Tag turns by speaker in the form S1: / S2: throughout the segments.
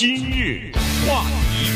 S1: 今日话题，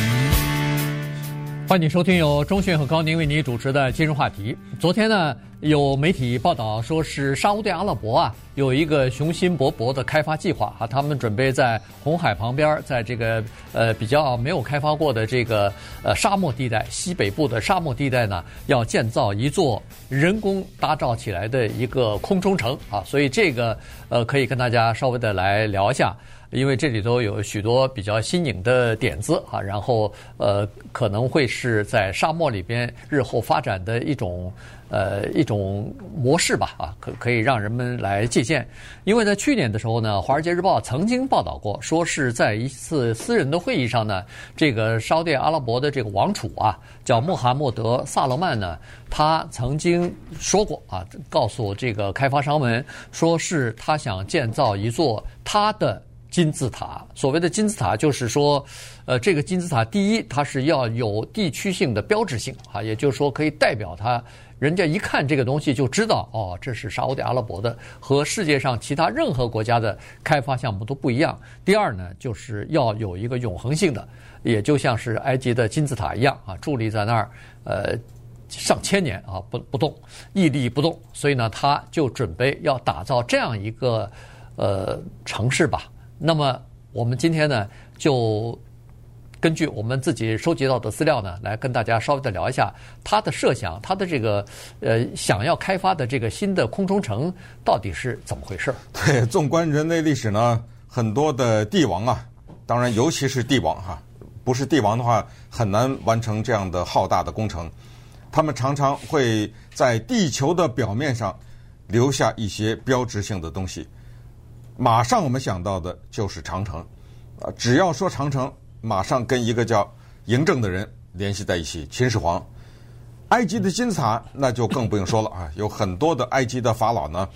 S2: 欢迎收听由中讯和高宁为你主持的今日话题。昨天呢，有媒体报道说是沙乌地阿拉伯啊有一个雄心勃勃的开发计划啊，他们准备在红海旁边，在这个呃比较没有开发过的这个呃沙漠地带西北部的沙漠地带呢，要建造一座人工打造起来的一个空中城啊，所以这个呃可以跟大家稍微的来聊一下。因为这里头有许多比较新颖的点子啊，然后呃可能会是在沙漠里边日后发展的一种呃一种模式吧啊，可可以让人们来借鉴。因为在去年的时候呢，《华尔街日报》曾经报道过，说是在一次私人的会议上呢，这个沙特阿拉伯的这个王储啊，叫穆罕默德·萨勒曼呢，他曾经说过啊，告诉这个开发商们，说是他想建造一座他的。金字塔，所谓的金字塔就是说，呃，这个金字塔第一，它是要有地区性的标志性啊，也就是说可以代表它，人家一看这个东西就知道，哦，这是沙乌地阿拉伯的，和世界上其他任何国家的开发项目都不一样。第二呢，就是要有一个永恒性的，也就像是埃及的金字塔一样啊，伫立在那儿，呃，上千年啊，不不动，屹立不动。所以呢，他就准备要打造这样一个呃城市吧。那么我们今天呢，就根据我们自己收集到的资料呢，来跟大家稍微的聊一下他的设想，他的这个呃想要开发的这个新的空中城到底是怎么回事？
S3: 对，纵观人类历史呢，很多的帝王啊，当然尤其是帝王哈，不是帝王的话很难完成这样的浩大的工程。他们常常会在地球的表面上留下一些标志性的东西。马上我们想到的就是长城，啊，只要说长城，马上跟一个叫嬴政的人联系在一起。秦始皇，埃及的金字塔那就更不用说了啊，有很多的埃及的法老呢，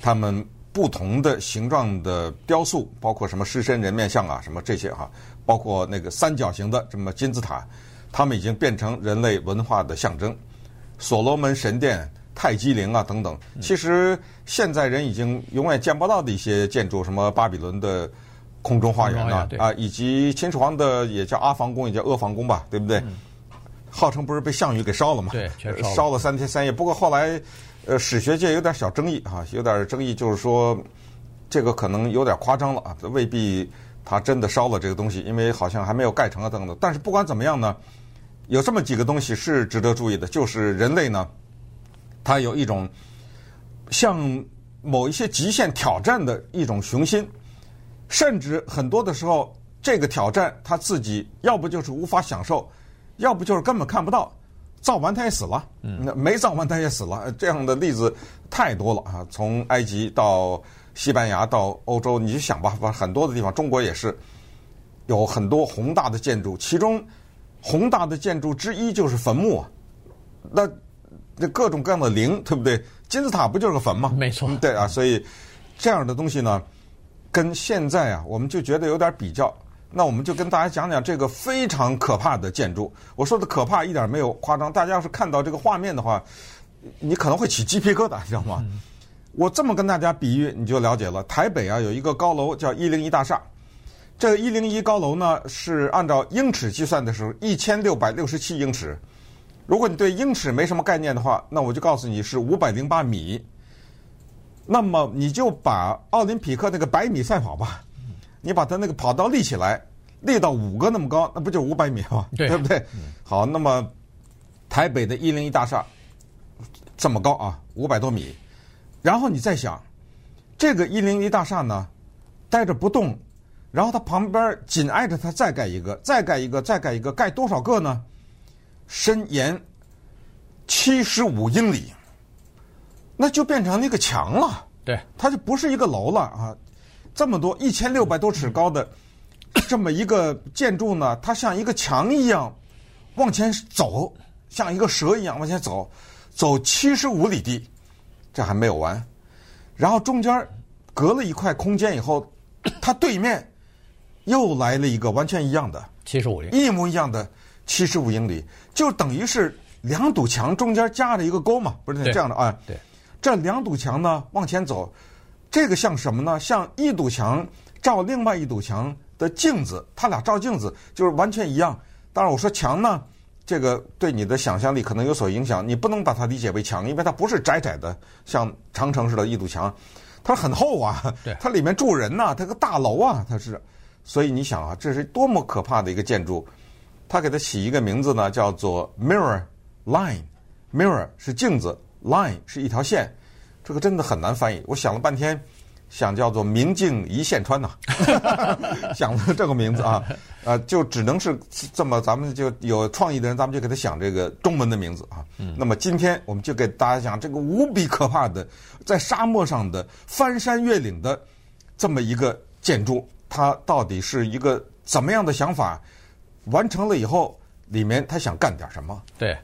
S3: 他们不同的形状的雕塑，包括什么狮身人面像啊，什么这些哈，包括那个三角形的什么金字塔，他们已经变成人类文化的象征。所罗门神殿。泰姬陵啊，等等，其实现在人已经永远见不到的一些建筑，什么巴比伦的空中花园啊，啊，以及秦始皇的也叫阿房宫，也叫阿房宫吧，对不对？嗯、号称不是被项羽给烧了吗？
S2: 对，全烧了，
S3: 烧了三天三夜。不过后来，呃，史学界有点小争议啊，有点争议，就是说这个可能有点夸张了啊，未必他真的烧了这个东西，因为好像还没有盖成啊，等等。但是不管怎么样呢，有这么几个东西是值得注意的，就是人类呢。他有一种向某一些极限挑战的一种雄心，甚至很多的时候，这个挑战他自己要不就是无法享受，要不就是根本看不到，造完他也死了，那没造完他也死了，这样的例子太多了啊！从埃及到西班牙到欧洲，你就想吧，很多的地方，中国也是有很多宏大的建筑，其中宏大的建筑之一就是坟墓啊，那。这各种各样的陵，对不对？金字塔不就是个坟吗？
S2: 没错，
S3: 对啊，所以这样的东西呢，跟现在啊，我们就觉得有点比较。那我们就跟大家讲讲这个非常可怕的建筑。我说的可怕一点没有夸张，大家要是看到这个画面的话，你可能会起鸡皮疙瘩，知道吗？嗯、我这么跟大家比喻，你就了解了。台北啊，有一个高楼叫一零一大厦，这个一零一高楼呢，是按照英尺计算的时候，一千六百六十七英尺。如果你对英尺没什么概念的话，那我就告诉你是五百零八米。那么你就把奥林匹克那个百米赛跑吧，你把它那个跑道立起来，立到五个那么高，那不就五百米吗？对，对不对？好，那么台北的一零一大厦这么高啊，五百多米。然后你再想，这个一零一大厦呢，待着不动，然后它旁边紧挨着它再盖一个，再盖一个，再盖一个，盖多少个呢？深延七十五英里，那就变成那个墙了。
S2: 对，
S3: 它就不是一个楼了啊！这么多一千六百多尺高的这么一个建筑呢，它像一个墙一样往前走，像一个蛇一样往前走，走七十五里地，这还没有完。然后中间隔了一块空间以后，它对面又来了一个完全一样的
S2: 七十五里，
S3: 一模一样的。七十五英里，就等于是两堵墙中间夹着一个沟嘛，不是这样的啊？
S2: 对，
S3: 这两堵墙呢往前走，这个像什么呢？像一堵墙照另外一堵墙的镜子，它俩照镜子就是完全一样。当然，我说墙呢，这个对你的想象力可能有所影响。你不能把它理解为墙，因为它不是窄窄的，像长城似的一堵墙，它很厚啊。它里面住人呐、啊，它个大楼啊，它是。所以你想啊，这是多么可怕的一个建筑。他给它起一个名字呢，叫做 Mirror Line。Mirror 是镜子，Line 是一条线。这个真的很难翻译。我想了半天，想叫做“明镜一线穿”呐，想了这个名字啊，呃，就只能是这么。咱们就有创意的人，咱们就给他想这个中文的名字啊。那么今天我们就给大家讲这个无比可怕的，在沙漠上的翻山越岭的这么一个建筑，它到底是一个怎么样的想法？完成了以后，里面他想干点什么？
S2: 对。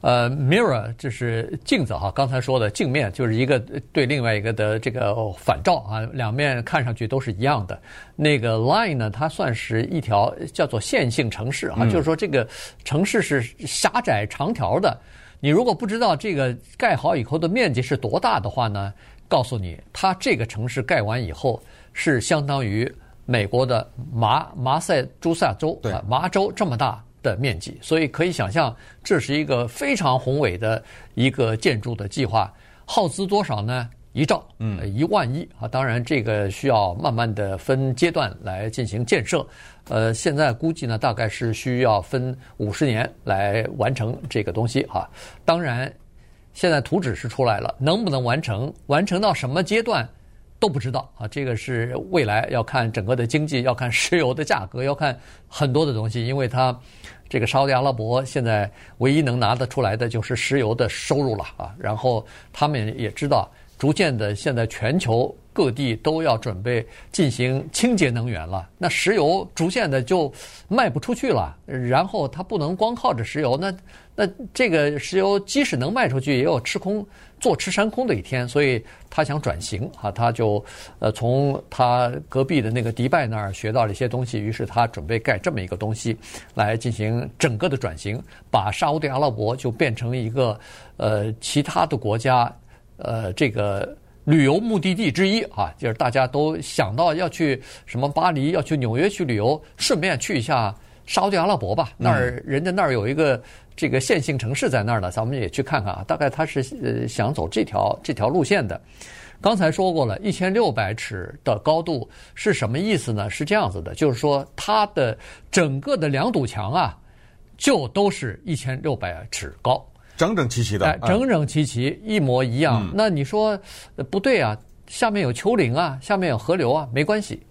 S2: 呃，mirror 就是镜子哈，刚才说的镜面就是一个对另外一个的这个反照啊，两面看上去都是一样的。那个 line 呢，它算是一条叫做线性城市啊，就是说这个城市是狭窄长条的。你如果不知道这个盖好以后的面积是多大的话呢，告诉你，它这个城市盖完以后是相当于美国的麻麻塞诸塞州啊，麻州这么大。的面积，所以可以想象，这是一个非常宏伟的一个建筑的计划，耗资多少呢？一兆，嗯，一万亿啊！当然，这个需要慢慢的分阶段来进行建设。呃，现在估计呢，大概是需要分五十年来完成这个东西啊。当然，现在图纸是出来了，能不能完成？完成到什么阶段？都不知道啊，这个是未来要看整个的经济，要看石油的价格，要看很多的东西，因为它这个沙特阿拉伯现在唯一能拿得出来的就是石油的收入了啊。然后他们也知道，逐渐的现在全球各地都要准备进行清洁能源了，那石油逐渐的就卖不出去了，然后它不能光靠着石油，那那这个石油即使能卖出去，也有吃空。坐吃山空的一天，所以他想转型啊，他就呃从他隔壁的那个迪拜那儿学到了一些东西，于是他准备盖这么一个东西来进行整个的转型，把沙乌地阿拉伯就变成一个呃其他的国家呃这个旅游目的地之一啊，就是大家都想到要去什么巴黎，要去纽约去旅游，顺便去一下沙乌地阿拉伯吧，那儿人家那儿有一个。这个线性城市在那儿呢，咱们也去看看啊。大概他是呃想走这条这条路线的。刚才说过了，一千六百尺的高度是什么意思呢？是这样子的，就是说它的整个的两堵墙啊，就都是一千六百尺高，
S3: 整整齐齐的，
S2: 哎，整整齐齐，一模一样。那你说不对啊？下面有丘陵啊，下面有河流啊，没关系。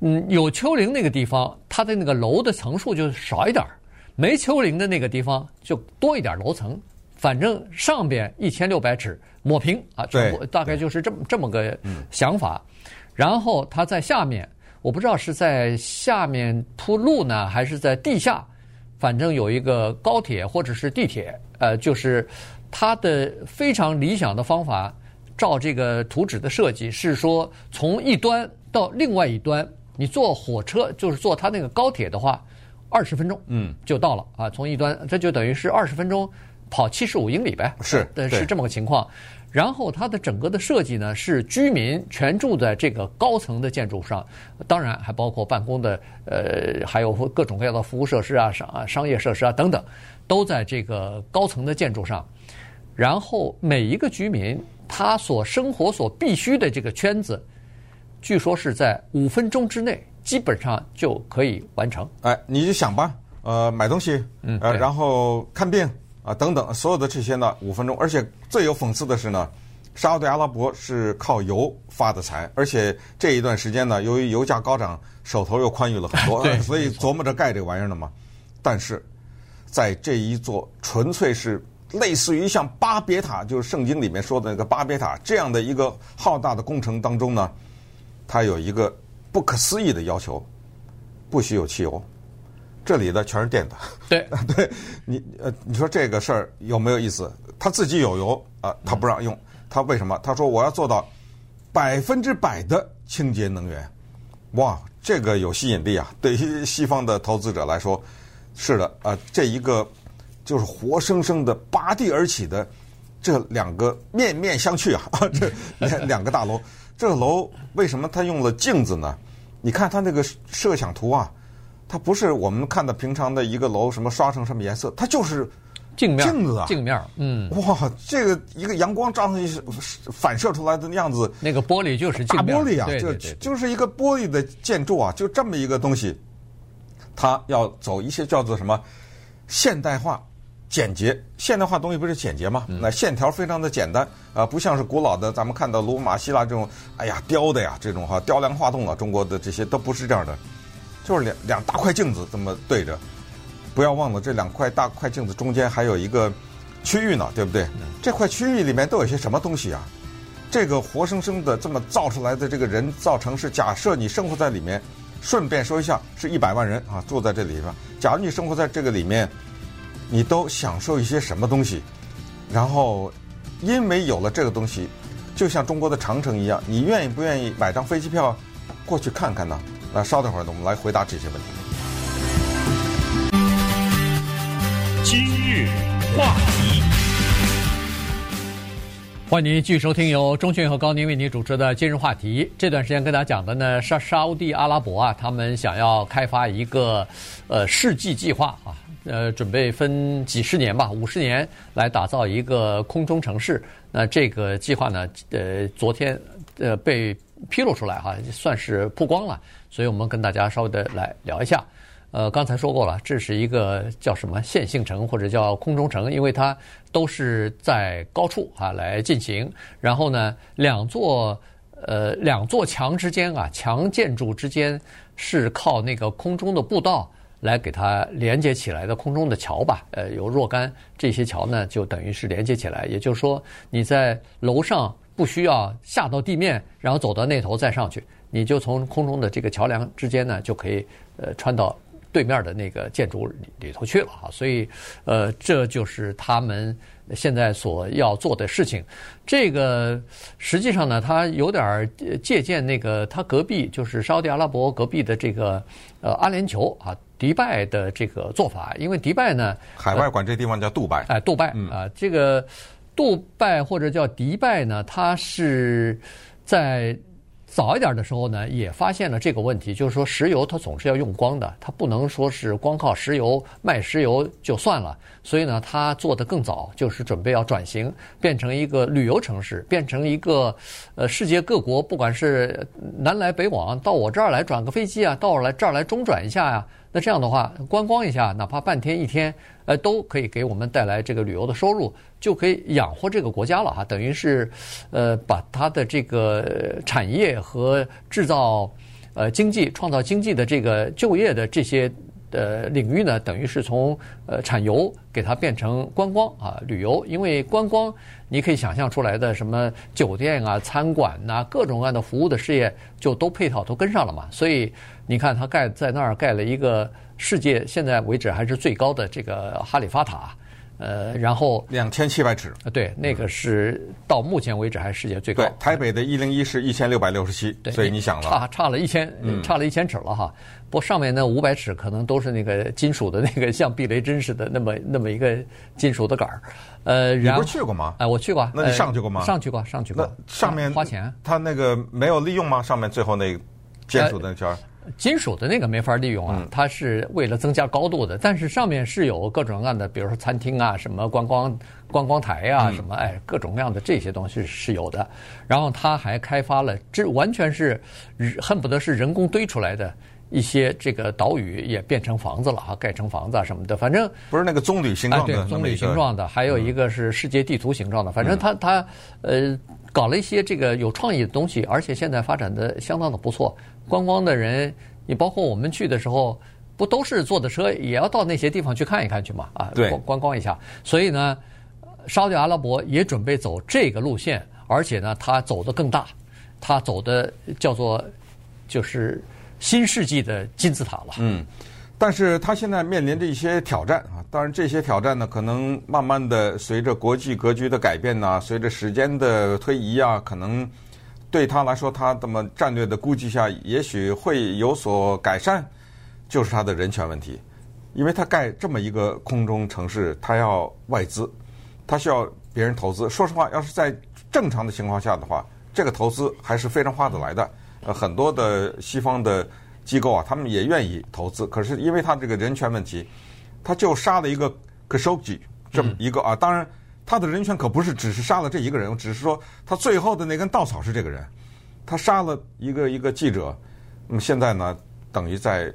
S2: 嗯，有丘陵那个地方，它的那个楼的层数就少一点儿。没丘陵的那个地方就多一点楼层，反正上边一千六百尺抹平啊，全部大概就是这么这么个想法。然后它在下面，我不知道是在下面铺路呢，还是在地下，反正有一个高铁或者是地铁，呃，就是它的非常理想的方法，照这个图纸的设计是说，从一端到另外一端，你坐火车就是坐它那个高铁的话。二十分钟，嗯，就到了啊！从一端，这就等于是二十分钟跑七十五英里呗，
S3: 是，
S2: 是这么个情况。然后它的整个的设计呢，是居民全住在这个高层的建筑上，当然还包括办公的，呃，还有各种各样的服务设施啊、商啊、商业设施啊等等，都在这个高层的建筑上。然后每一个居民他所生活所必须的这个圈子，据说是在五分钟之内。基本上就可以完成。
S3: 哎，你就想吧，呃，买东西，嗯，呃，然后看病啊、呃，等等，所有的这些呢，五分钟。而且最有讽刺的是呢，沙乌地阿拉伯是靠油发的财，而且这一段时间呢，由于油价高涨，手头又宽裕了很多，对，所以琢磨着盖这个玩意儿呢嘛。但是，在这一座纯粹是类似于像巴别塔，就是圣经里面说的那个巴别塔这样的一个浩大的工程当中呢，它有一个。不可思议的要求，不许有汽油，这里的全是电的。
S2: 对，
S3: 对你呃，你说这个事儿有没有意思？他自己有油啊，他不让用，他为什么？他说我要做到百分之百的清洁能源。哇，这个有吸引力啊！对于西方的投资者来说，是的啊，这一个就是活生生的拔地而起的这两个面面相觑啊，这两个大楼。这个楼为什么它用了镜子呢？你看它那个设想图啊，它不是我们看的平常的一个楼什么刷成什么颜色，它就是
S2: 镜面
S3: 镜子啊，
S2: 镜面，嗯，
S3: 哇，这个一个阳光照上去反射出来的样子，
S2: 那个玻璃就是
S3: 大玻璃啊，
S2: 就
S3: 就是一个玻璃的建筑啊，就这么一个东西，它要走一些叫做什么现代化。简洁，现代化东西不是简洁吗？那线条非常的简单啊，不像是古老的，咱们看到罗马、希腊这种，哎呀雕的呀，这种哈雕梁画栋啊，中国的这些都不是这样的，就是两两大块镜子这么对着。不要忘了，这两块大块镜子中间还有一个区域呢，对不对？这块区域里面都有些什么东西啊？这个活生生的这么造出来的这个人造城市，假设你生活在里面，顺便说一下，是一百万人啊住在这里边。假如你生活在这个里面。你都享受一些什么东西？然后，因为有了这个东西，就像中国的长城一样，你愿意不愿意买张飞机票过去看看呢？那稍等会儿，我们来回答这些问题。
S1: 今日话题，
S2: 欢迎您继续收听由钟迅和高宁为您主持的《今日话题》。这段时间跟大家讲的呢，沙沙乌地阿拉伯啊，他们想要开发一个呃世纪计划啊。呃，准备分几十年吧，五十年来打造一个空中城市。那这个计划呢，呃，昨天呃被披露出来哈，算是曝光了。所以我们跟大家稍微的来聊一下。呃，刚才说过了，这是一个叫什么线性城或者叫空中城，因为它都是在高处啊来进行。然后呢，两座呃两座墙之间啊，墙建筑之间是靠那个空中的步道。来给它连接起来的空中的桥吧，呃，有若干这些桥呢，就等于是连接起来。也就是说，你在楼上不需要下到地面，然后走到那头再上去，你就从空中的这个桥梁之间呢，就可以呃穿到对面的那个建筑里里头去了哈。所以，呃，这就是他们现在所要做的事情。这个实际上呢，它有点借鉴那个它隔壁，就是沙特阿拉伯隔壁的这个呃阿联酋啊。迪拜的这个做法，因为迪拜呢，
S3: 海外管这地方叫杜拜，
S2: 哎，杜拜啊，这个杜拜或者叫迪拜呢，它是在。早一点的时候呢，也发现了这个问题，就是说石油它总是要用光的，它不能说是光靠石油卖石油就算了。所以呢，它做得更早，就是准备要转型，变成一个旅游城市，变成一个呃世界各国不管是南来北往，到我这儿来转个飞机啊，到我来这儿来中转一下呀、那这样的话观光一下，哪怕半天一天。呃，都可以给我们带来这个旅游的收入，就可以养活这个国家了哈。等于是，呃，把它的这个产业和制造，呃，经济创造经济的这个就业的这些呃领域呢，等于是从呃产油给它变成观光啊旅游。因为观光你可以想象出来的什么酒店啊、餐馆呐、啊、各种各样的服务的事业就都配套都跟上了嘛。所以你看，它盖在那儿盖了一个。世界现在为止还是最高的这个哈利法塔，呃，然后
S3: 两千七百尺，
S2: 对，那个是到目前为止还是世界最高。
S3: 对，台北的一零一是一千六百六十七，所以你想了，
S2: 差差了一千，差了一千尺了哈。不过上面那五百尺可能都是那个金属的那个 像避雷针似的那么那么一个金属的杆儿。呃，
S3: 你不是去过吗？
S2: 哎，我去过。
S3: 那你上去过吗？
S2: 上去过，上去过。
S3: 那上面
S2: 花钱？
S3: 他那个没有利用吗？上面最后那个金属的圈儿？
S2: 金属的那个没法利用啊，它是为了增加高度的。但是上面是有各种各样的，比如说餐厅啊、什么观光观光台啊、什么哎，各种各样的这些东西是有的。然后它还开发了，这完全是恨不得是人工堆出来的一些这个岛屿，也变成房子了啊，盖成房子啊什么的。反正
S3: 不是那个棕榈形状的，
S2: 棕榈形状的，还有一个是世界地图形状的。反正它它呃搞了一些这个有创意的东西，而且现在发展的相当的不错。观光的人，你包括我们去的时候，不都是坐的车，也要到那些地方去看一看去嘛？啊，
S3: 对，
S2: 观光一下。所以呢，沙特阿拉伯也准备走这个路线，而且呢，它走的更大，它走的叫做就是新世纪的金字塔了。
S3: 嗯，但是它现在面临着一些挑战啊。当然，这些挑战呢，可能慢慢的随着国际格局的改变呢，随着时间的推移啊，可能。对他来说，他这么战略的估计下，也许会有所改善，就是他的人权问题，因为他盖这么一个空中城市，他要外资，他需要别人投资。说实话，要是在正常的情况下的话，这个投资还是非常划得来的。呃，很多的西方的机构啊，他们也愿意投资。可是因为他这个人权问题，他就杀了一个 Khashoggi 这么一个啊。当然，他的人权可不是只是杀了这一个人，只是说他最后的那根稻草是这个人，他杀了一个一个记者。那么现在呢，等于在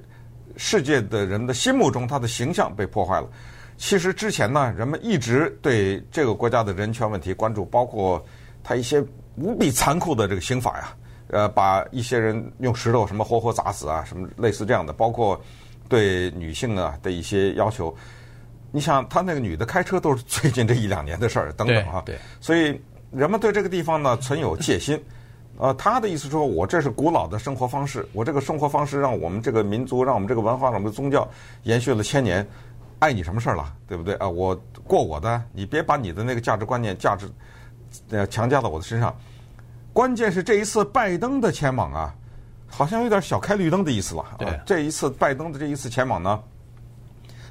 S3: 世界的人的心目中，他的形象被破坏了。其实之前呢，人们一直对这个国家的人权问题关注，包括他一些无比残酷的这个刑法呀，呃，把一些人用石头什么活活砸死啊，什么类似这样的，包括对女性啊的一些要求。你想，他那个女的开车都是最近这一两年的事儿，等等啊。
S2: 对。对。
S3: 所以人们对这个地方呢存有戒心。呃，他的意思说，我这是古老的生活方式，我这个生活方式让我们这个民族，让我们这个文化，让我们的宗教延续了千年，碍你什么事儿了，对不对啊？我过我的，你别把你的那个价值观念、价值呃强加到我的身上。关键是这一次拜登的前往啊，好像有点小开绿灯的意思了。
S2: 对。
S3: 啊，这一次拜登的这一次前往呢，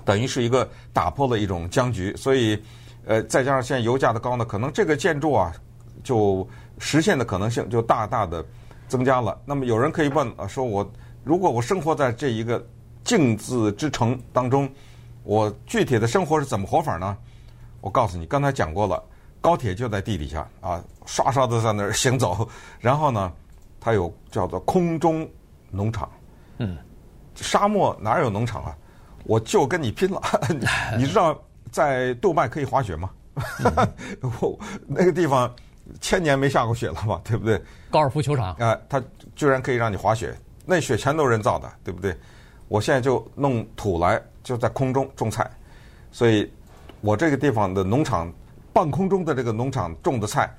S3: 等于是一个打破了一种僵局，所以呃，再加上现在油价的高呢，可能这个建筑啊就。实现的可能性就大大的增加了。那么有人可以问啊，说我如果我生活在这一个镜子之城当中，我具体的生活是怎么活法呢？我告诉你，刚才讲过了，高铁就在地底下啊，刷刷的在那儿行走。然后呢，它有叫做空中农场。嗯，沙漠哪有农场啊？我就跟你拼了！你知道在杜拜可以滑雪吗？我那个地方。千年没下过雪了嘛，对不对？
S2: 高尔夫球场
S3: 啊，它居然可以让你滑雪，那雪全都是人造的，对不对？我现在就弄土来，就在空中种菜，所以我这个地方的农场，半空中的这个农场种的菜，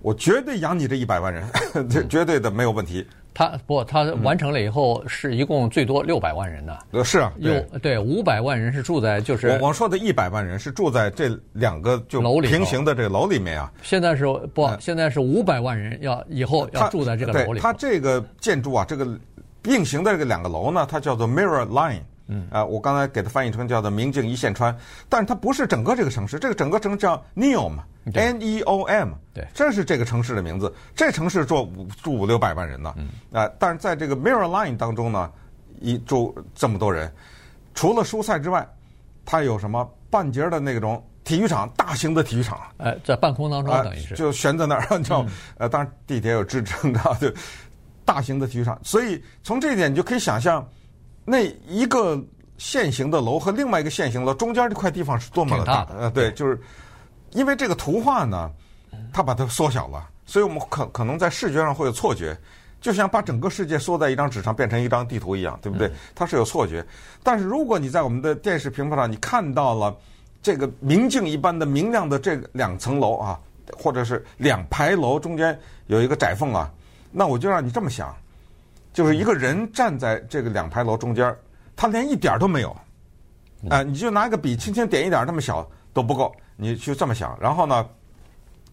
S3: 我绝对养你这一百万人，这 绝对的没有问题。
S2: 他不，他完成了以后是一共最多六百万人呢。
S3: 呃，是啊，
S2: 有对五百万人是住在就是
S3: 我我说的一百万人是住在这两个就
S2: 楼里
S3: 平行的这个楼里面啊。
S2: 现在是不，现在是五百万人要以后要住在这个楼里。
S3: 它这个建筑啊，这个并行的这个两个楼呢，它叫做 Mirror Line。嗯啊，我刚才给它翻译成叫做“明镜一线穿”，但是它不是整个这个城市，这个整个城市叫 Neom，N-E-O-M，
S2: 对，
S3: 这是这个城市的名字。这城市住五住五六百万人呢，啊，但是在这个 Mirror Line 当中呢，一住这么多人，除了蔬菜之外，它有什么半截的那种体育场，大型的体育场，
S2: 哎，在半空当中等于是
S3: 就悬在那儿，叫呃，当然地铁有支撑的，就大型的体育场。所以从这一点你就可以想象。那一个线形的楼和另外一个线形楼中间这块地方是多么的大？呃，对，就是因为这个图画呢，它把它缩小了，所以我们可可能在视觉上会有错觉，就像把整个世界缩在一张纸上变成一张地图一样，对不对？它是有错觉。但是如果你在我们的电视屏幕上，你看到了这个明镜一般的明亮的这两层楼啊，或者是两排楼中间有一个窄缝啊，那我就让你这么想。就是一个人站在这个两排楼中间，他连一点都没有，啊，你就拿一个笔轻轻点一点，那么小都不够，你就这么想。然后呢，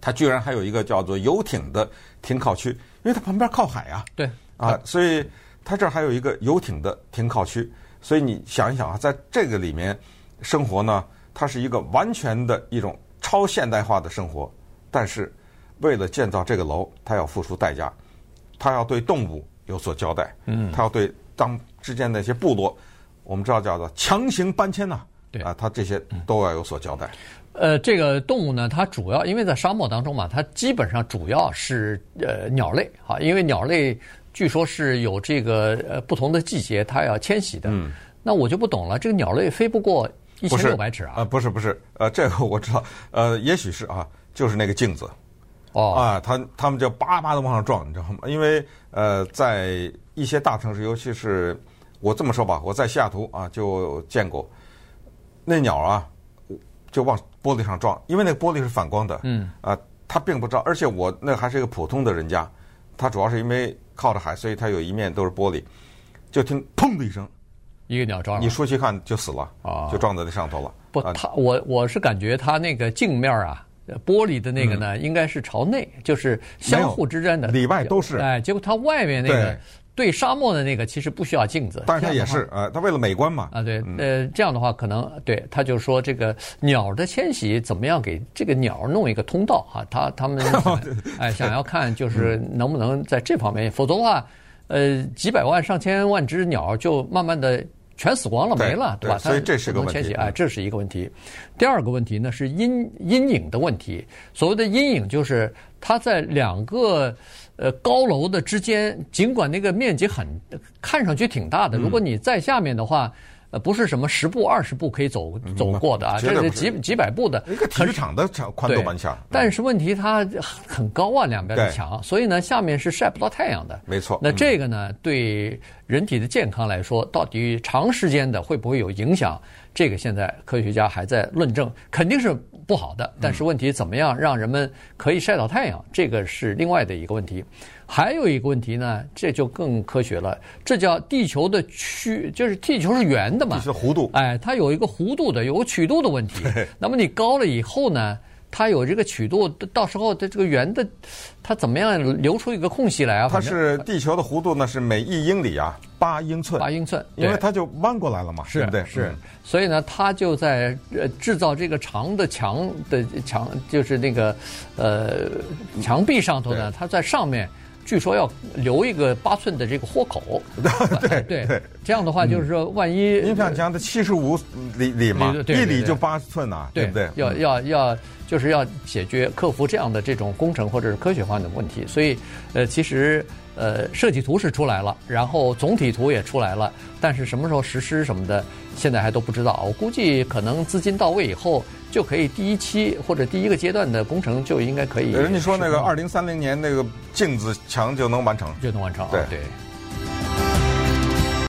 S3: 它居然还有一个叫做游艇的停靠区，因为它旁边靠海啊。
S2: 对。
S3: 啊，所以它这儿还有一个游艇的停靠区。所以你想一想啊，在这个里面生活呢，它是一个完全的一种超现代化的生活。但是为了建造这个楼，它要付出代价，它要对动物。有所交代，嗯，他要对当之间那些部落，我们知道叫做强行搬迁呐、啊，
S2: 对。
S3: 啊，他这些都要有所交代。
S2: 呃，这个动物呢，它主要因为在沙漠当中嘛，它基本上主要是呃鸟类。啊，因为鸟类据说是有这个呃不同的季节它要迁徙的。嗯，那我就不懂了，这个鸟类飞不过一千六百尺啊？
S3: 啊，不是不是，呃，这个我知道，呃，也许是啊，就是那个镜子。哦啊，他他们就叭叭的往上撞，你知道吗？因为呃，在一些大城市，尤其是我这么说吧，我在西雅图啊就见过那鸟啊，就往玻璃上撞，因为那个玻璃是反光的。嗯啊，它并不知道，而且我那还是一个普通的人家，它主要是因为靠着海，所以它有一面都是玻璃，就听砰的一声，
S2: 一个鸟撞，
S3: 你出去看就死了啊，就撞在那上头了。
S2: 不，他我我是感觉他那个镜面啊。玻璃的那个呢，应该是朝内，就是相互之间的
S3: 里外都是。
S2: 哎，结果它外面那个对沙漠的那个其实不需要镜子，
S3: 但是它也是呃，它为了美观嘛。
S2: 啊，对，呃，这样的话可能对，他就说这个鸟的迁徙怎么样给这个鸟弄一个通道啊？他他们 哎想要 看就是能不能在这方面，否则的话，呃，几百万上千万只鸟就慢慢的。全死光了，没了，对吧？
S3: 所以这是个问题。
S2: 哎，这是一个问题。第二个问题呢是阴阴影的问题。所谓的阴影就是它在两个呃高楼的之间，尽管那个面积很看上去挺大的，如果你在下面的话。呃，不是什么十步二十步可以走走过的啊，这是几几百步的。
S3: 一个体育场的长宽度蛮强，
S2: 但是问题它很高啊，两边的墙，所以呢，下面是晒不到太阳的。
S3: 没错。
S2: 那这个呢，对人体的健康来说，到底长时间的会不会有影响？这个现在科学家还在论证，肯定是不好的。但是问题怎么样让人们可以晒到太阳，这个是另外的一个问题。还有一个问题呢，这就更科学了，这叫地球的曲，就是地球是圆的嘛，
S3: 是弧度，
S2: 哎，它有一个弧度的，有个曲度的问题。那么你高了以后呢，它有这个曲度，到时候它这个圆的，它怎么样留出一个空隙来啊？
S3: 它是地球的弧度呢，是每一英里啊八英寸，
S2: 八英寸，
S3: 因为它就弯过来了嘛，
S2: 是
S3: 对不对？
S2: 是，所以呢，它就在呃制造这个长的墙的墙，就是那个呃墙壁上头呢，它在上面。据说要留一个八寸的这个豁口，
S3: 对
S2: 对对，这样的话就是说，万一
S3: 您想讲的七十五里里嘛，一里就八寸呐，对不对？
S2: 要要要，就是要解决克服这样的这种工程或者是科学方面的问题。所以，呃，其实呃，设计图是出来了，然后总体图也出来了，但是什么时候实施什么的，现在还都不知道。我估计可能资金到位以后。就可以第一期或者第一个阶段的工程就应该可以。
S3: 人家说那个二零三零年那个镜子墙就能完成，
S2: 就能完成。
S3: 对。
S2: 对